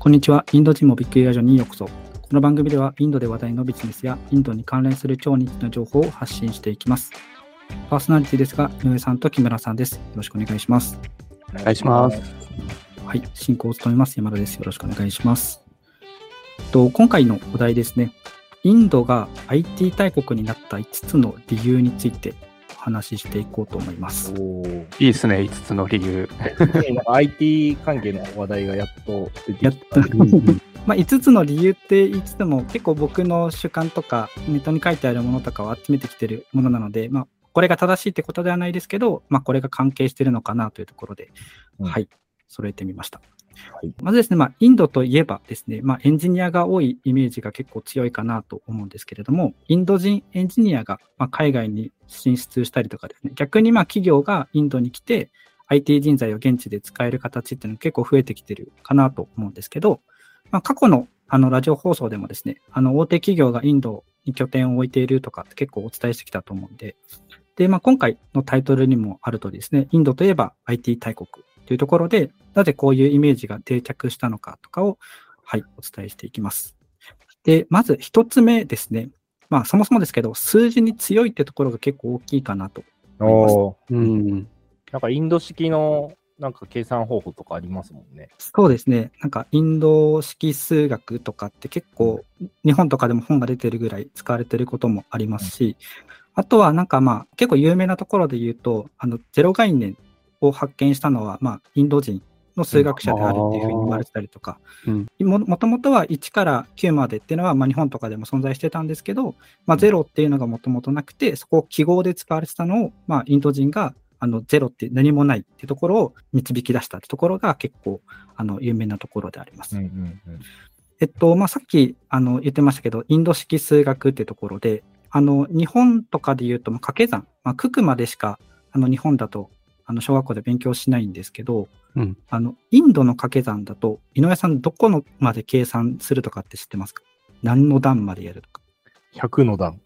こんにちは。インド人もびっくりラジオにようこそ。この番組ではインドで話題のビジネスやインドに関連する超ニッチな情報を発信していきます。パーソナリティですが、井上さんと木村さんです。よろしくお願いします。お願いします。はい。進行を務めます山田です。よろしくお願いします。と今回のお題ですね。インドが IT 大国になった5つの理由についてお話ししていこうと思います。いいですね、5つの理由。IT 関係の話題がやっと出てやっきた。と まあ、5つの理由って言いつつも結構僕の主観とかネットに書いてあるものとかを集めてきてるものなので、まあ、これが正しいってことではないですけど、まあ、これが関係してるのかなというところで、うんはい、揃えてみました。はい。まずですね、まあ、インドといえばですね、まあ、エンジニアが多いイメージが結構強いかなと思うんですけれども、インド人エンジニアがまあ海外に進出したりとかですね、逆にまあ企業がインドに来て IT 人材を現地で使える形っていうのが結構増えてきてるかなと思うんですけど、まあ、過去のあのラジオ放送でもですね、あの大手企業がインドに拠点を置いているとかって結構お伝えしてきたと思うんで、で、まあ、今回のタイトルにもあるとですね、インドといえば IT 大国というところで、なぜこういうイメージが定着したのかとかを、はい、お伝えしていきます。で、まず一つ目ですね。まあ、そもそもですけど、数字に強いってところが結構大きいかなと。おーうん。なんかインド式のなんか計算方法とかありますもんね。そうですね。なんか、インド式数学とかって結構、日本とかでも本が出てるぐらい使われてることもありますし、あとはなんかまあ、結構有名なところで言うと、あの、ゼロ概念を発見したのは、まあ、インド人の数学者であるっていうふうに言われてたりとか、うん。ももともとは1から9までっていうのは、まあ、日本とかでも存在してたんですけど、まあ、0っていうのがもともとなくて、そこを記号で使われてたのを、まあ、インド人があの0って何もないっていうところを導き出したってところが結構あの有名なところであります。うんうんえっと、まあ、さっきあの言ってましたけど、インド式数学っていうところで、あの日本とかで言うと、まあ掛け算、まあ、九九までしかあの日本だとあの小学校で勉強しないんですけど、うんあのインドの掛け算だと、井上さん、どこのまで計算するとかって知ってますか？何の段までやるとか。100の段。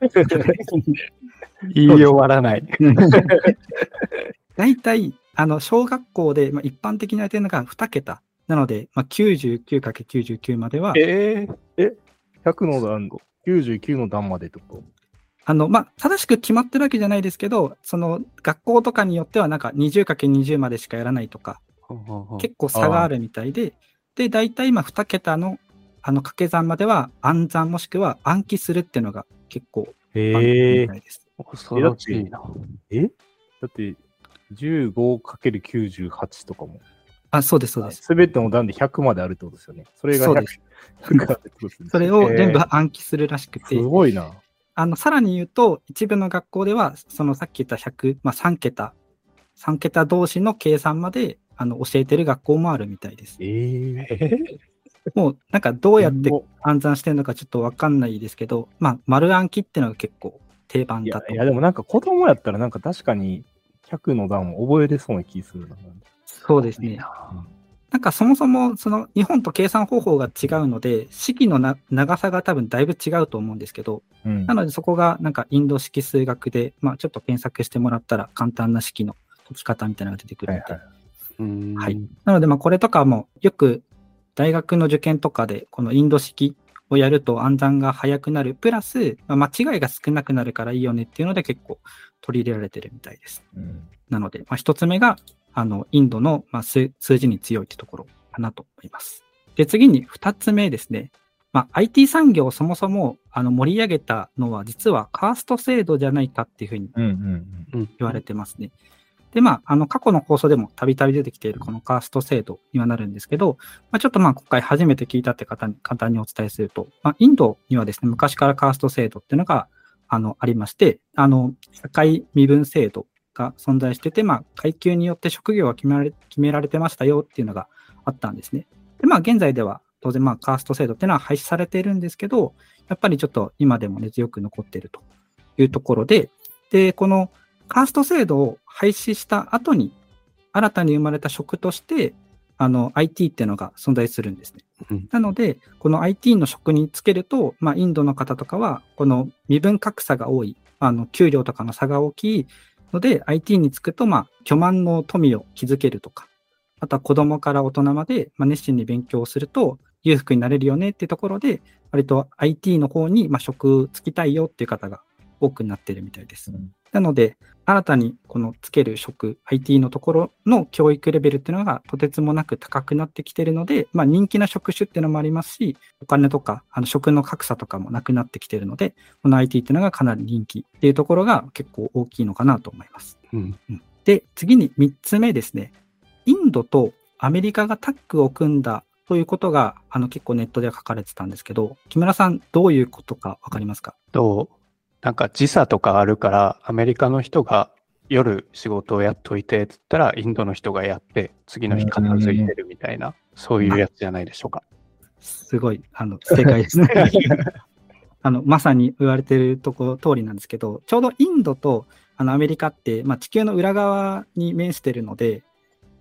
言い終わらない。大体、あの小学校で、まあ、一般的にやってるのが2桁。なので、まあ、99×99 までは、えー、え ?100 の段、99の段までってこと？あの、まあ、正しく決まってるわけじゃないですけど、その学校とかによってはなんか 20×20 までしかやらないとか、結構差があるみたいで、で、大体今2桁のあの掛け算までは暗算もしくは暗記するっていうのが結構え一般的みーたいです。恐ろしいな。えだって、15×98 とかも。あ、そうです、そうです。すべての段で100まであるってことですよね。それが100それを全部えー暗記するらしくて、すごいな。あの、さらに言うと、一部の学校では、そのさっき言った100、まあ3桁、3桁同士の計算まであの教えてる学校もあるみたいです。ええもうなんかどうやって暗算してるのかちょっとわかんないですけど、まあ丸暗記っていうのが結構定番だと。いやいや、でもなんか子供やったらなんか確かに100の段を覚えれそうな気するな。そうですね。なんかそもそもその日本と計算方法が違うので、式のな長さが多分だいぶ違うと思うんですけど、うんなのでそこがなんかインド式数学で、まあちょっと検索してもらったら簡単な式の解き方みたいなのが出てくるので、はいはいうんはい。なのでまあこれとかもよく大学の受験とかでこのインド式をやると暗算が早くなる、プラス、まあ、間違いが少なくなるからいいよねっていうので結構取り入れられてるみたいです。うんなので、まあ、一つ目が、あの、インドの、まあ、数数字に強いってところかなと思います。で、次に二つ目ですね。まあ、IT 産業をそもそも、あの、盛り上げたのは、実はカースト制度じゃないかっていうふうに言われてますね。で、まあ、あの、過去の放送でもたびたび出てきているこのカースト制度にはなるんですけど、まあ、ちょっとまあ、今回初めて聞いたって方に簡単にお伝えすると、まあ、インドにはですね、昔からカースト制度っていうのが、あの、ありまして、あの、社会身分制度が存在してて、まあ、階級によって職業が決められ決められてましたよっていうのがあったんですね。で、まあ、現在では当然、まあ、カースト制度っていうのは廃止されているんですけど、やっぱりちょっと今でも根強く残っているというところで、で、このカースト制度を廃止した後に、新たに生まれた職として、あの、IT っていうのが存在するんですね。うんなので、この IT の職につけると、まあ、インドの方とかは、この身分格差が多い、あの、給料とかの差が大きいので、IT につくと、まあ、巨万の富を築けるとか、あとは子供から大人まで、まあ、熱心に勉強すると裕福になれるよねっていうところで、割と IT の方にまあ職つきたいよっていう方が多くなってるみたいです。うんなので、新たにこのつける職、IT のところの教育レベルっていうのがとてつもなく高くなってきてるので、まあ人気な職種っていうのもありますし、お金とか、あの職の格差とかもなくなってきてるので、この IT っていうのがかなり人気っていうところが結構大きいのかなと思います。うん。で、次に3つ目ですね。インドとアメリカがタッグを組んだということが、あの結構ネットでは書かれてたんですけど、木村さん、どういうことかわかりますか？と、なんか時差とかあるから、アメリカの人が夜仕事をやっといてって言ったら、インドの人がやって、次の日片付いてるみたいな、そういうやつじゃないでしょうか。すごい、あの、正解ですね。あの、まさに言われてるとこ通りなんですけど、ちょうどインドとあのアメリカって、まあ、地球の裏側に面してるので、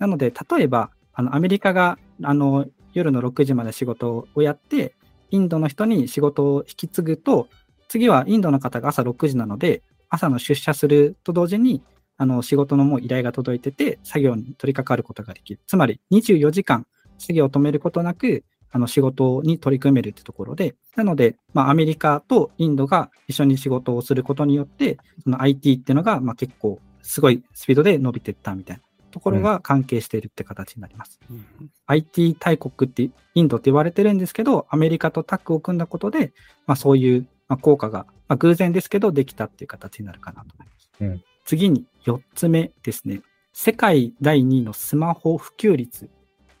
なので、例えば、あの、アメリカが、あの、夜の6時まで仕事をやって、インドの人に仕事を引き継ぐと、次はインドの方が朝6時なので、朝の出社すると同時に、あの、仕事のもう依頼が届いてて、作業に取り掛かることができる。つまり、24時間作業を止めることなく、あの、仕事に取り組めるってところで、なので、まあ、アメリカとインドが一緒に仕事をすることによって、その IT っていうのが、まあ、結構、すごいスピードで伸びていったみたいなところが関係しているって形になります。うん IT 大国ってインドって言われてるんですけど、アメリカとタッグを組んだことで、まあ、そういうまあ効果が、まあ、偶然ですけど、できたっていう形になるかなと思います。うん次に4つ目ですね。世界第2位のスマホ普及率。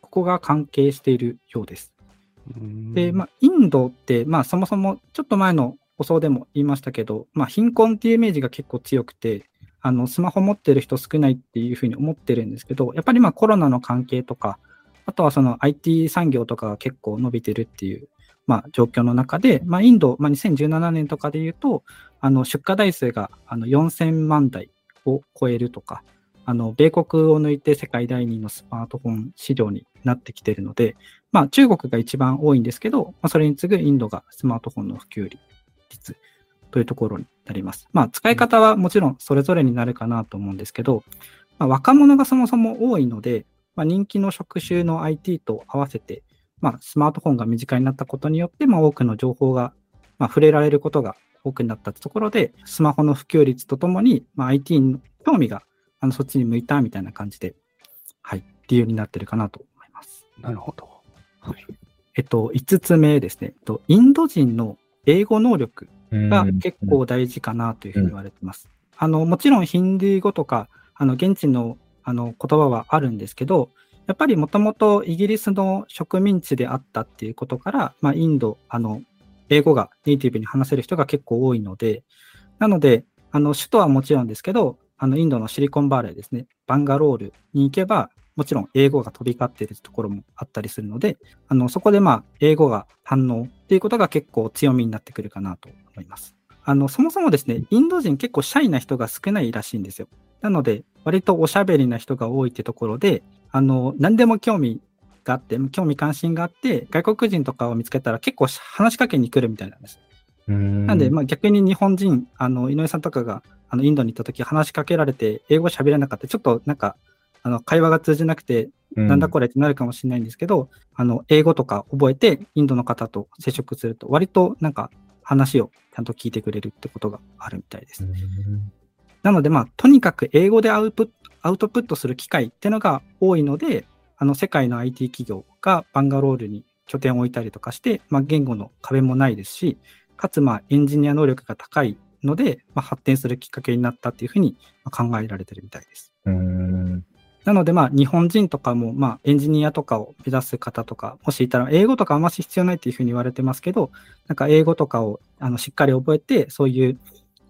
ここが関係しているようです。うんで、まあ、インドって、まあ、そもそもちょっと前の放送でも言いましたけど、まあ、貧困っていうイメージが結構強くて、あの、スマホ持ってる人少ないっていうふうに思ってるんですけど、やっぱりまあコロナの関係とか、あとはその IT 産業とかが結構伸びてるっていう、まあ、状況の中で、まあ、インド、まあ、2017年とかで言うと、あの、出荷台数があの4000万台を超えるとか、あの、米国を抜いて世界第2位のスマートフォン市場になってきているので、まあ、中国が一番多いんですけど、まあ、それに次ぐインドがスマートフォンの普及率というところになります。まあ、使い方はもちろんそれぞれになるかなと思うんですけど、まあ、若者がそもそも多いので、まあ、人気の職種の IT と合わせて、まあ、スマートフォンが身近になったことによって、まあ、多くの情報が、まあ、触れられることが多くなったところで、スマホの普及率とともに、まあ、IT の興味があのそっちに向いたみたいな感じで、はい、理由になってるかなと思います。なるほど。えっと、5つ目ですね。えっと、インド人の英語能力が結構大事かなというふうに言われてます。あの、もちろんヒンディー語とか、あの、現地のあの言葉はあるんですけど、やっぱりもともとイギリスの植民地であったっていうことから、まあ、インド、あの、英語がネイティブに話せる人が結構多いので、なので、あの、首都はもちろんですけど、あの、インドのシリコンバレーですね、バンガロールに行けば、もちろん英語が飛び交っているところもあったりするので、あの、そこでまあ、英語が反応っていうことが結構強みになってくるかなと思います。あの、そもそもですね、インド人結構シャイな人が少ないらしいんですよ。なので、割とおしゃべりな人が多いってところで、あの、何でも興味があって、興味関心があって、外国人とかを見つけたら結構話しかけに来るみたいなんです。ななんで、まあ逆に日本人、あの、井上さんとかが、あの、インドに行った時話しかけられて、英語喋れなかった。ちょっとなんか、あの、会話が通じなくて、なんだこれってなるかもしれないんですけど、あの、英語とか覚えて、インドの方と接触すると、割となんか話をちゃんと聞いてくれるってことがあるみたいです。なので、まあ、とにかく英語でアウプアウトプットする機会っていうのが多いので、あの、世界の IT 企業がバンガロールに拠点を置いたりとかして、まあ、言語の壁もないですし、かつ、まあ、エンジニア能力が高いので、まあ、発展するきっかけになったっていうふうに考えられてるみたいです。うん。なので、まあ、日本人とかも、まあ、エンジニアとかを目指す方とか、もしいたら、英語とかあんまし必要ないっていうふうに言われてますけど、なんか英語とかをあのしっかり覚えて、そういう、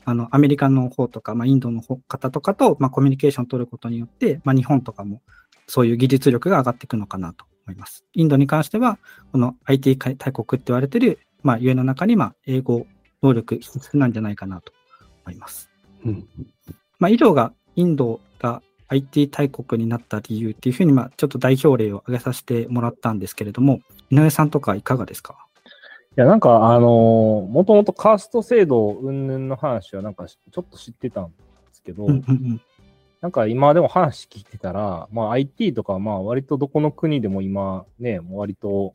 あの、アメリカの方とか、まあ、インドの方方とかと、まあ、コミュニケーションを取ることによって、まあ、日本とかも、そういう技術力が上がっていくのかなと思います。インドに関しては、この IT 大国って言われてる、まあ、ゆえの中に、まあ、英語能力必須なんじゃないかなと思います。うん。まあ、以上がインドが IT 大国になった理由っていうふうに、まあ、ちょっと代表例を挙げさせてもらったんですけれども、井上さんとかいかがですか？いや、なんか、あのーもともとカースト制度云々の話は、なんかしちょっと知ってたんですけど。なんか今でも話聞いてたら、まあ IT とかまあ割とどこの国でも今ね、もう割と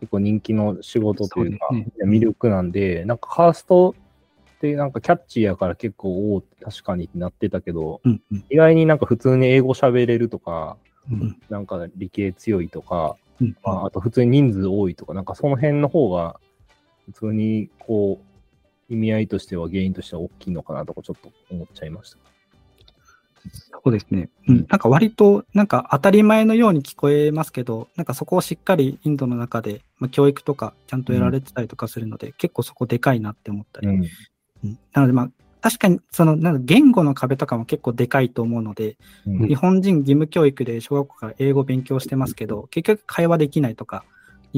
結構人気の仕事というか、魅力なんで、なんかカーストってなんかキャッチーやから結構おお確かにってなってたけど、うんうん。意外になんか普通に英語喋れるとか、うんなんか理系強いとか、うん。まあ、あと普通に人数多いとか、なんかその辺の方が普通にこう意味合いとしては原因としては大きいのかなとかちょっと思っちゃいました。そうですね。うん。なんか割と、なんか当たり前のように聞こえますけど、なんかそこをしっかりインドの中で、まあ、教育とかちゃんとやられてたりとかするので、結構そこでかいなって思ったり。うんうんなのでまあ、確かにそのなんか言語の壁とかも結構でかいと思うので、うん日本人義務教育で小学校から英語勉強してますけど、結局会話できないとか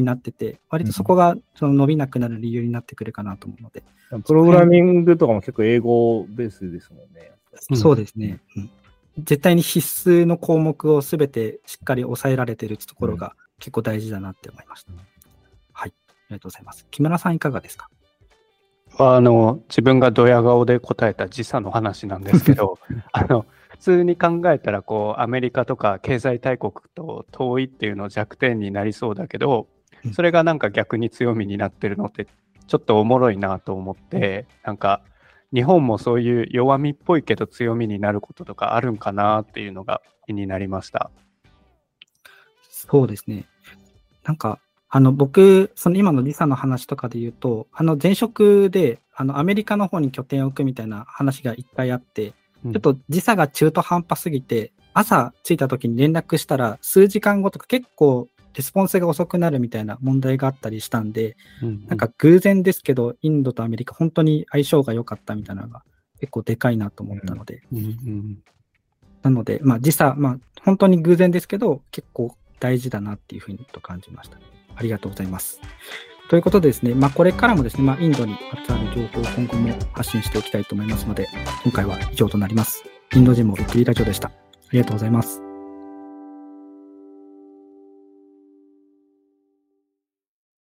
になってて、割とそこがその伸びなくなる理由になってくるかなと思うので、プログラミングとかも結構英語ベースですもんね。うんそうですね、うん絶対に必須の項目をすべてしっかり抑えられているところが結構大事だなって思いました。うんはい。ありがとうございます。木村さんいかがですか？はあの自分がドヤ顔で答えた時差の話なんですけど あの普通に考えたらこうアメリカとか経済大国と遠いっていうの弱点になりそうだけどうんそれがなんか逆に強みになってるのってちょっとおもろいなと思ってなんか日本もそういう弱みっぽいけど強みになることとかあるんかなっていうのが気になりました。そうですね。なんか、あの、僕、その今のリサの話とかで言うと、あの、前職で、あの、アメリカの方に拠点を置くみたいな話が一回あって、うんちょっと時差が中途半端すぎて、朝着いた時に連絡したら、数時間後とか結構レスポンスが遅くなるみたいな問題があったりしたんで、うんなんか偶然ですけど、インドとアメリカ本当に相性が良かったみたいなのが結構でかいなと思ったので、うんうんなので、まあ時差、まあ本当に偶然ですけど、結構大事だなっていうふうにと感じました。ありがとうございます。ということでですね、まあこれからもですね、まあインドにまつわる情報を今後も発信していきたいと思いますので、今回は以上となります。インド人もびっくりラジオでした。ありがとうございます。